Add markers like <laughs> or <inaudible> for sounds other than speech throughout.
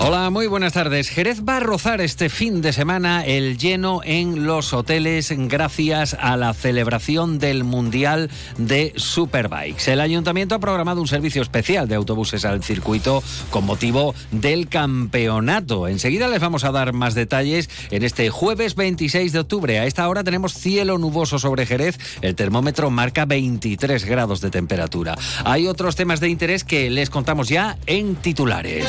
Hola, muy buenas tardes. Jerez va a rozar este fin de semana el lleno en los hoteles gracias a la celebración del Mundial de Superbikes. El ayuntamiento ha programado un servicio especial de autobuses al circuito con motivo del campeonato. Enseguida les vamos a dar más detalles en este jueves 26 de octubre. A esta hora tenemos cielo nuboso sobre Jerez. El termómetro marca 23 grados de temperatura. Hay otros temas de interés que les contamos ya en titulares.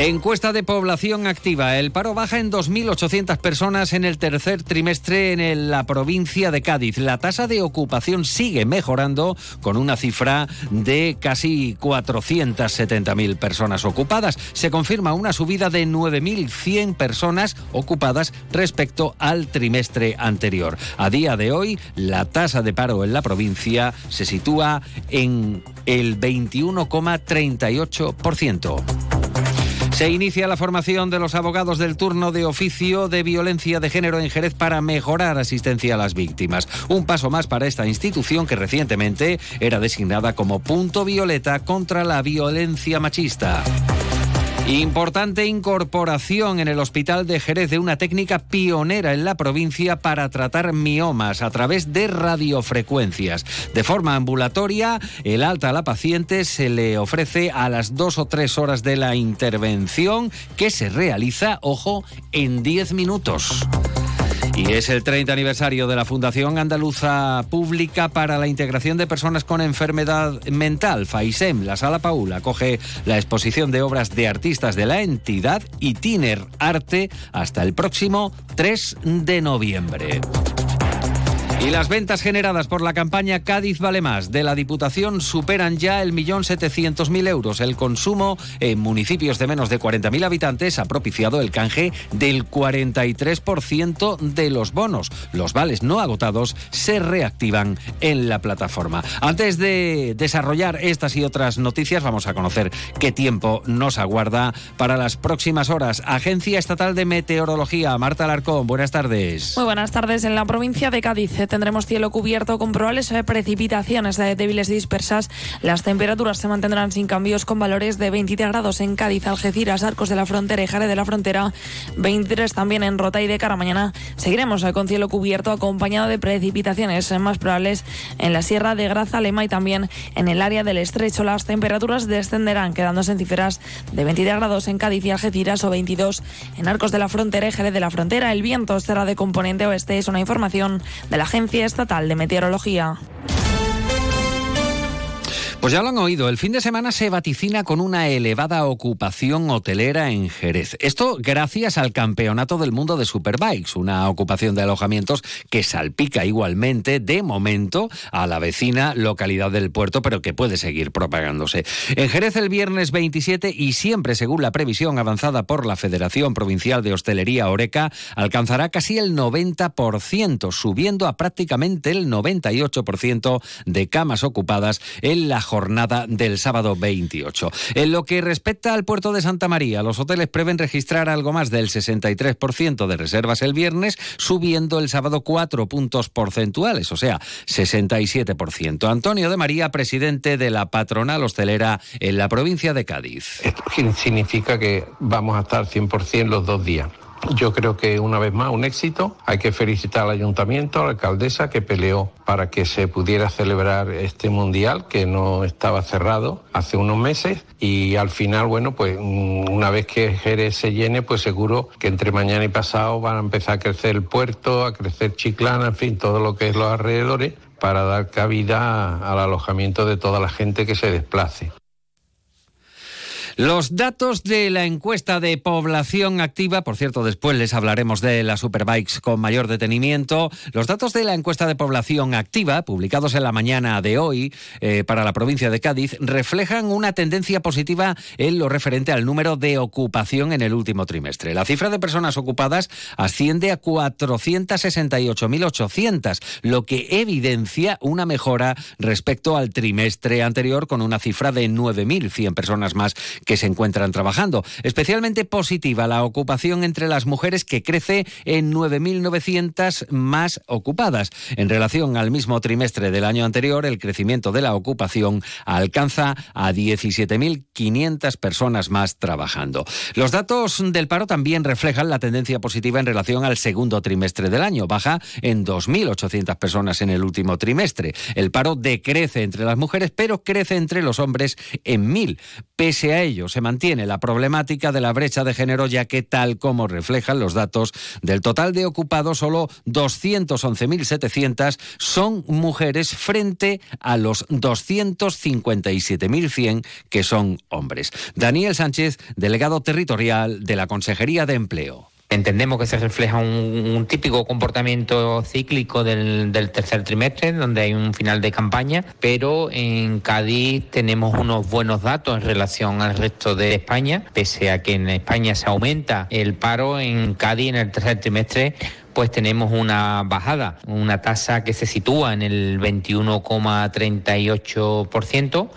Encuesta de población activa. El paro baja en 2.800 personas en el tercer trimestre en la provincia de Cádiz. La tasa de ocupación sigue mejorando con una cifra de casi 470.000 personas ocupadas. Se confirma una subida de 9.100 personas ocupadas respecto al trimestre anterior. A día de hoy, la tasa de paro en la provincia se sitúa en el 21,38%. Se inicia la formación de los abogados del turno de oficio de violencia de género en Jerez para mejorar asistencia a las víctimas. Un paso más para esta institución que recientemente era designada como punto violeta contra la violencia machista. Importante incorporación en el Hospital de Jerez de una técnica pionera en la provincia para tratar miomas a través de radiofrecuencias. De forma ambulatoria, el alta a la paciente se le ofrece a las dos o tres horas de la intervención que se realiza, ojo, en 10 minutos. Y es el 30 aniversario de la Fundación Andaluza Pública para la Integración de Personas con Enfermedad Mental, FAISEM. La Sala Paul acoge la exposición de obras de artistas de la entidad y Tiner Arte hasta el próximo 3 de noviembre. Y las ventas generadas por la campaña Cádiz Vale Más de la Diputación superan ya el millón setecientos mil euros. El consumo en municipios de menos de 40.000 habitantes ha propiciado el canje del 43% de los bonos. Los vales no agotados se reactivan en la plataforma. Antes de desarrollar estas y otras noticias, vamos a conocer qué tiempo nos aguarda para las próximas horas. Agencia Estatal de Meteorología, Marta Alarcón, buenas tardes. Muy buenas tardes. En la provincia de Cádiz tendremos cielo cubierto con probables eh, precipitaciones débiles dispersas. Las temperaturas se mantendrán sin cambios con valores de 23 grados en Cádiz, Algeciras, Arcos de la Frontera y Jare de la Frontera, 23 también en Rota y de cara mañana. Seguiremos eh, con cielo cubierto acompañado de precipitaciones eh, más probables en la Sierra de Grazalema y también en el área del Estrecho. Las temperaturas descenderán quedándose en cifras de 23 grados en Cádiz y Algeciras o 22 en Arcos de la Frontera y Jerez de la Frontera. El viento será de componente oeste. Es una información de la Agencia Estatal de Meteorología. Pues ya lo han oído, el fin de semana se vaticina con una elevada ocupación hotelera en Jerez. Esto gracias al Campeonato del Mundo de Superbikes, una ocupación de alojamientos que salpica igualmente, de momento, a la vecina localidad del puerto, pero que puede seguir propagándose. En Jerez el viernes 27 y siempre según la previsión avanzada por la Federación Provincial de Hostelería Oreca, alcanzará casi el 90%, subiendo a prácticamente el 98% de camas ocupadas en la jornada del sábado 28. En lo que respecta al puerto de Santa María, los hoteles prevén registrar algo más del 63% de reservas el viernes, subiendo el sábado 4 puntos porcentuales, o sea, 67%. Antonio de María, presidente de la patronal hostelera en la provincia de Cádiz. Esto significa que vamos a estar 100% los dos días. Yo creo que una vez más un éxito. Hay que felicitar al ayuntamiento, a la alcaldesa que peleó para que se pudiera celebrar este mundial que no estaba cerrado hace unos meses y al final, bueno, pues una vez que Jerez se llene, pues seguro que entre mañana y pasado van a empezar a crecer el puerto, a crecer Chiclana, en fin, todo lo que es los alrededores para dar cabida al alojamiento de toda la gente que se desplace. Los datos de la encuesta de población activa, por cierto, después les hablaremos de las superbikes con mayor detenimiento. Los datos de la encuesta de población activa, publicados en la mañana de hoy eh, para la provincia de Cádiz, reflejan una tendencia positiva en lo referente al número de ocupación en el último trimestre. La cifra de personas ocupadas asciende a 468.800, lo que evidencia una mejora respecto al trimestre anterior con una cifra de 9.100 personas más que se encuentran trabajando. Especialmente positiva la ocupación entre las mujeres que crece en 9.900 más ocupadas. En relación al mismo trimestre del año anterior, el crecimiento de la ocupación alcanza a 17.500 personas más trabajando. Los datos del paro también reflejan la tendencia positiva en relación al segundo trimestre del año. Baja en 2.800 personas en el último trimestre. El paro decrece entre las mujeres, pero crece entre los hombres en 1.000. Pese a ello, se mantiene la problemática de la brecha de género, ya que tal como reflejan los datos del total de ocupados, solo 211.700 son mujeres frente a los 257.100 que son hombres. Daniel Sánchez, delegado territorial de la Consejería de Empleo. Entendemos que se refleja un, típico comportamiento cíclico del, tercer trimestre, donde hay un final de campaña, pero en Cádiz tenemos unos buenos datos en relación al resto de España, pese a que en España se aumenta el paro, en Cádiz en el tercer trimestre pues tenemos una bajada, una tasa que se sitúa en el 21,38%.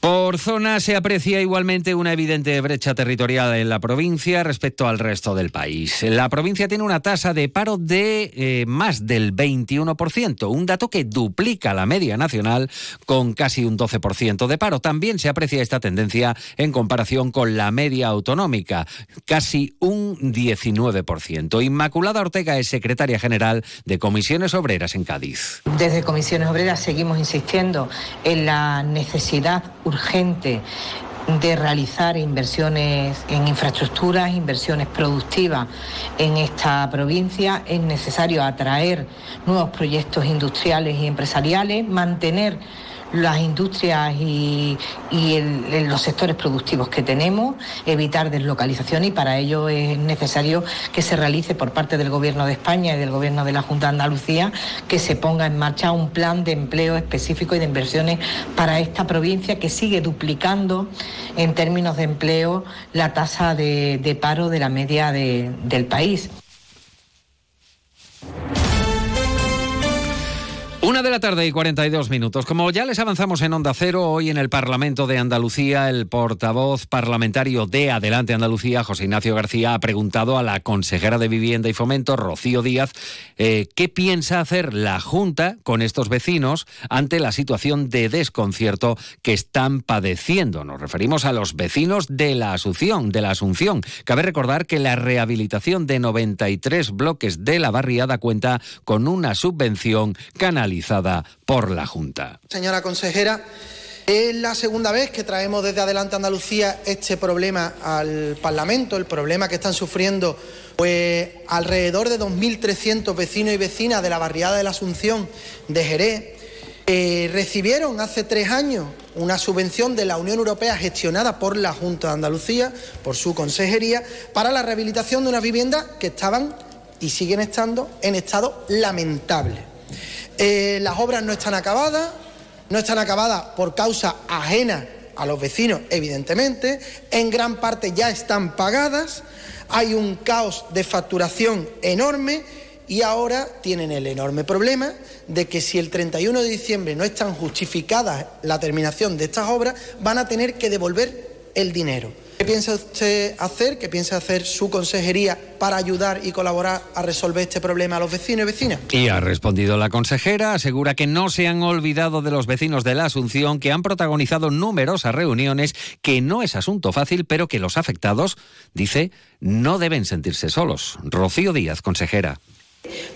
Por zona se aprecia igualmente una evidente brecha territorial en la provincia respecto al resto del país. La provincia tiene una tasa de paro de eh, más del 21%, un dato que duplica la media nacional con casi un 12% de paro. También se aprecia esta tendencia en comparación con la media autonómica, casi un 19%. Inmaculada Ortega es secretaria general de Comisiones Obreras en Cádiz. Desde Comisiones Obreras seguimos insistiendo en la necesidad urgente de realizar inversiones en infraestructuras, inversiones productivas en esta provincia. Es necesario atraer nuevos proyectos industriales y empresariales, mantener las industrias y, los sectores productivos que tenemos, evitar deslocalización y para ello es necesario que se realice por parte del Gobierno de España y del Gobierno de la Junta de Andalucía que se ponga en marcha un plan de empleo específico y de inversiones para esta provincia que sigue duplicando en términos de empleo la tasa de, paro de la media del país. Una de la tarde y 42 minutos. Como ya les avanzamos en Onda Cero, hoy en el Parlamento de Andalucía, el portavoz parlamentario de Adelante Andalucía, José Ignacio García, ha preguntado a la consejera de Vivienda y Fomento, Rocío Díaz, eh, qué piensa hacer la Junta con estos vecinos ante la situación de desconcierto que están padeciendo. Nos referimos a los vecinos de la Asunción. De la Asunción. Cabe recordar que la rehabilitación de 93 bloques de la barriada cuenta con una subvención por la Junta. Señora consejera, es la segunda vez que traemos desde Adelante Andalucía este problema al Parlamento, el problema que están sufriendo pues alrededor de 2.300 vecinos y vecinas de la barriada de la Asunción de Jerez. recibieron hace tres años una subvención de la Unión Europea gestionada por la Junta de Andalucía, por su consejería, para la rehabilitación de unas viviendas que estaban y siguen estando en estado lamentable. Eh, las obras no están acabadas, no están acabadas por causa ajena a los vecinos, evidentemente, en gran parte ya están pagadas, hay un caos de facturación enorme y ahora tienen el enorme problema de que si el 31 de diciembre no están justificadas la terminación de estas obras, van a tener que devolver el dinero. ¿Qué piensa usted hacer, qué piensa hacer su consejería para ayudar y colaborar a resolver este problema a los vecinos y vecinas? Y ha respondido la consejera, asegura que no se han olvidado de los vecinos de la Asunción, que han protagonizado numerosas reuniones, que no es asunto fácil, pero que los afectados, dice, no deben sentirse solos. Rocío Díaz, consejera.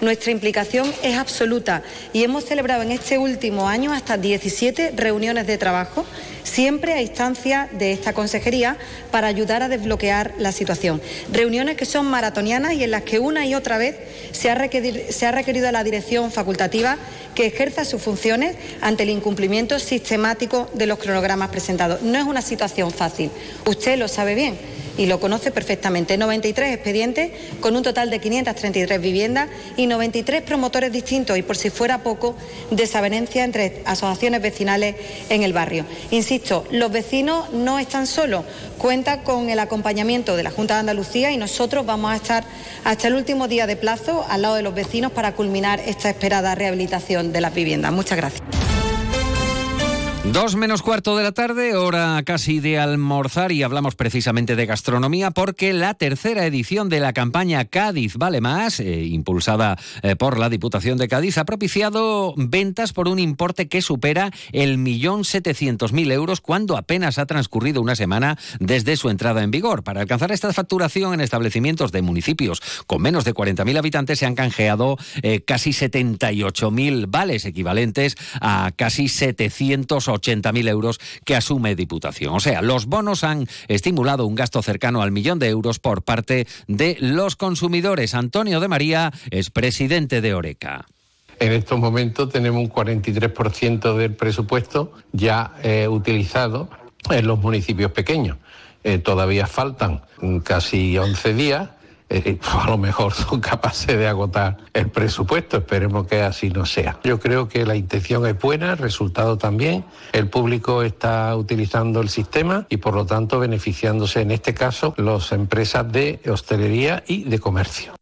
Nuestra implicación es absoluta y hemos celebrado en este último año hasta 17 reuniones de trabajo, siempre a instancia de esta consejería, para ayudar a desbloquear la situación. Reuniones que son maratonianas y en las que una y otra vez se ha requerido, a la dirección facultativa que ejerza sus funciones ante el incumplimiento sistemático de los cronogramas presentados. No es una situación fácil, usted lo sabe bien y lo conoce perfectamente. 93 expedientes con un total de 533 viviendas y 93 promotores distintos y por si fuera poco, desavenencia entre asociaciones vecinales en el barrio. Insisto, los vecinos no están solos, cuenta con el acompañamiento de la Junta de Andalucía y nosotros vamos a estar hasta el último día de plazo al lado de los vecinos para culminar esta esperada rehabilitación de las viviendas. Muchas gracias. Dos menos cuarto de la tarde, hora casi de almorzar y hablamos precisamente de gastronomía porque la tercera edición de la campaña Cádiz Vale Más, eh, impulsada eh, por la Diputación de Cádiz, ha propiciado ventas por un importe que supera el millón setecientos mil euros cuando apenas ha transcurrido una semana desde su entrada en vigor. Para alcanzar esta facturación en establecimientos de municipios con menos de 40.000 habitantes se han canjeado eh, casi 78.000 vales equivalentes a casi 780 80.000 euros que asume Diputación. O sea, los bonos han estimulado un gasto cercano al millón de euros por parte de los consumidores. Antonio de María es presidente de Oreca. En estos momentos tenemos un 43% del presupuesto ya eh, utilizado en los municipios pequeños. Eh, todavía faltan casi 11 días eh, <laughs> a lo mejor son capaces de agotar el presupuesto. Esperemos que así no sea. Yo creo que la intención es buena, el resultado también. El público está utilizando el sistema y por lo tanto beneficiándose en este caso las empresas de hostelería y de comercio.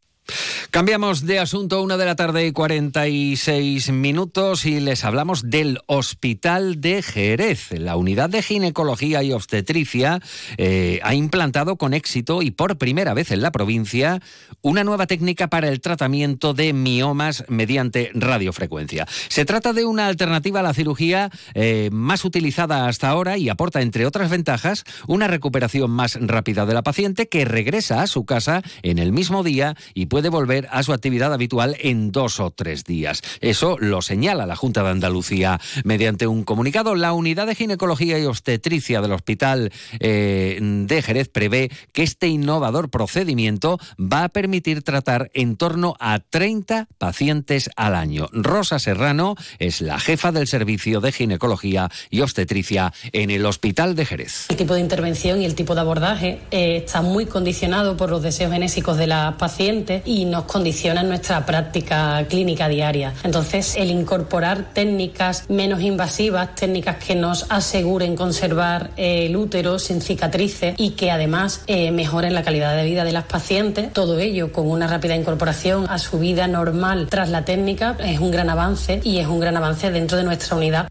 Cambiamos de asunto, una de la tarde y 46 minutos y les hablamos del Hospital de Jerez. La unidad de ginecología y obstetricia eh, ha implantado con éxito y por primera vez en la provincia una nueva técnica para el tratamiento de miomas mediante radiofrecuencia. Se trata de una alternativa a la cirugía eh, más utilizada hasta ahora y aporta, entre otras ventajas, una recuperación más rápida de la paciente que regresa a su casa en el mismo día y puede volver a su actividad habitual en dos o tres días. Eso lo señala la Junta de Andalucía mediante un comunicado. La unidad de ginecología y obstetricia del Hospital eh, de Jerez prevé que este innovador procedimiento va a permitir tratar en torno a 30 pacientes al año. Rosa Serrano es la jefa del servicio de ginecología y obstetricia en el Hospital de Jerez. El tipo de intervención y el tipo de abordaje eh, está muy condicionado por los deseos genésicos de las pacientes y nos condiciona nuestra práctica clínica diaria. Entonces, el incorporar técnicas menos invasivas, técnicas que nos aseguren conservar el útero sin cicatrices y que además eh, mejoren la calidad de vida de las pacientes, todo ello con una rápida incorporación a su vida normal tras la técnica, es un gran avance y es un gran avance dentro de nuestra unidad.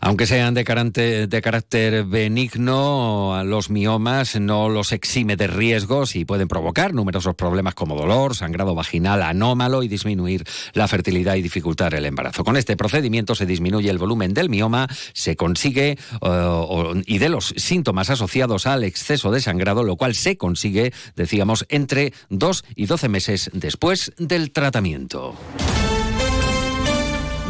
Aunque sean de carácter, benigno, los miomas no los exime de riesgos y pueden provocar numerosos problemas como dolor, sangrado vaginal anómalo y disminuir la fertilidad y dificultar el embarazo. Con este procedimiento se disminuye el volumen del mioma, se consigue eh, y de los síntomas asociados al exceso de sangrado, lo cual se consigue, decíamos, entre 2 y 12 meses después del tratamiento.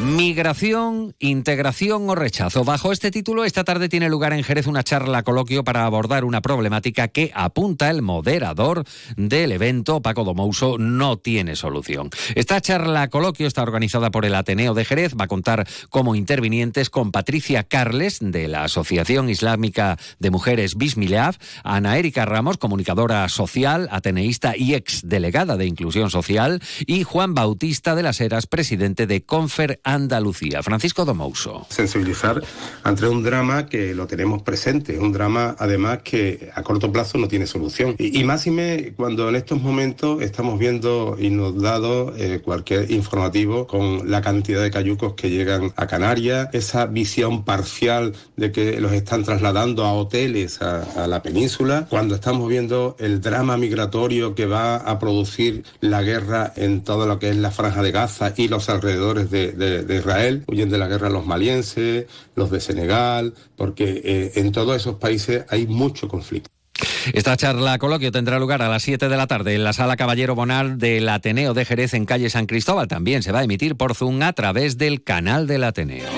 Migración, integración o rechazo. Bajo este título, esta tarde tiene lugar en Jerez una charla coloquio para abordar una problemática que apunta el moderador del evento, Paco Domouso, no tiene solución. Esta charla coloquio está organizada por el Ateneo de Jerez, va a contar como intervinientes con Patricia Carles, de la Asociación Islámica de Mujeres Bismileaf, Ana Erika Ramos, comunicadora social, ateneísta y ex delegada de Inclusión Social, y Juan Bautista de las Heras, presidente de Confer Andalucía. Francisco Domouso. Sensibilizar ante un drama que lo tenemos presente, un drama además que a corto plazo no tiene solución. Y, y más y me cuando en estos momentos estamos viendo inundados eh, cualquier informativo con la cantidad de cayucos que llegan a Canarias, esa visión parcial de que los están trasladando a hoteles a la península, cuando estamos viendo el drama migratorio que va a producir la guerra en todo lo que es la franja de Gaza y los alrededores de, de Israel, huyen de la guerra los malienses, los de Senegal, porque eh, en todos esos países hay mucho conflicto. Esta charla coloquio tendrá lugar a las 7 de la tarde en la sala Caballero Bonal del Ateneo de Jerez en calle San Cristóbal. También se va a emitir por Zoom a través del canal del Ateneo.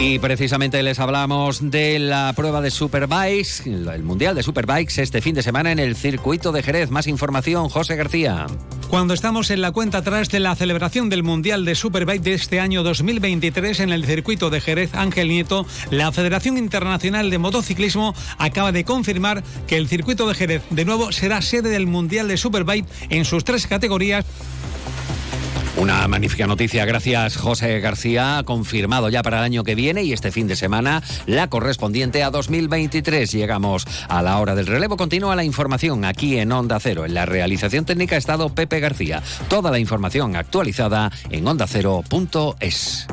Y precisamente les hablamos de la prueba de Superbikes, el Mundial de Superbikes este fin de semana en el circuito de Jerez. Más información, José García. Cuando estamos en la cuenta atrás de la celebración del Mundial de Superbike de este año 2023 en el circuito de Jerez Ángel Nieto, la Federación Internacional de Motociclismo acaba de confirmar que el circuito de Jerez de nuevo será sede del Mundial de Superbike en sus tres categorías. Una magnífica noticia, gracias José García, confirmado ya para el año que viene y este fin de semana la correspondiente a 2023. Llegamos a la hora del relevo, continúa la información aquí en Onda Cero. En la realización técnica ha estado Pepe García. Toda la información actualizada en ondacero.es.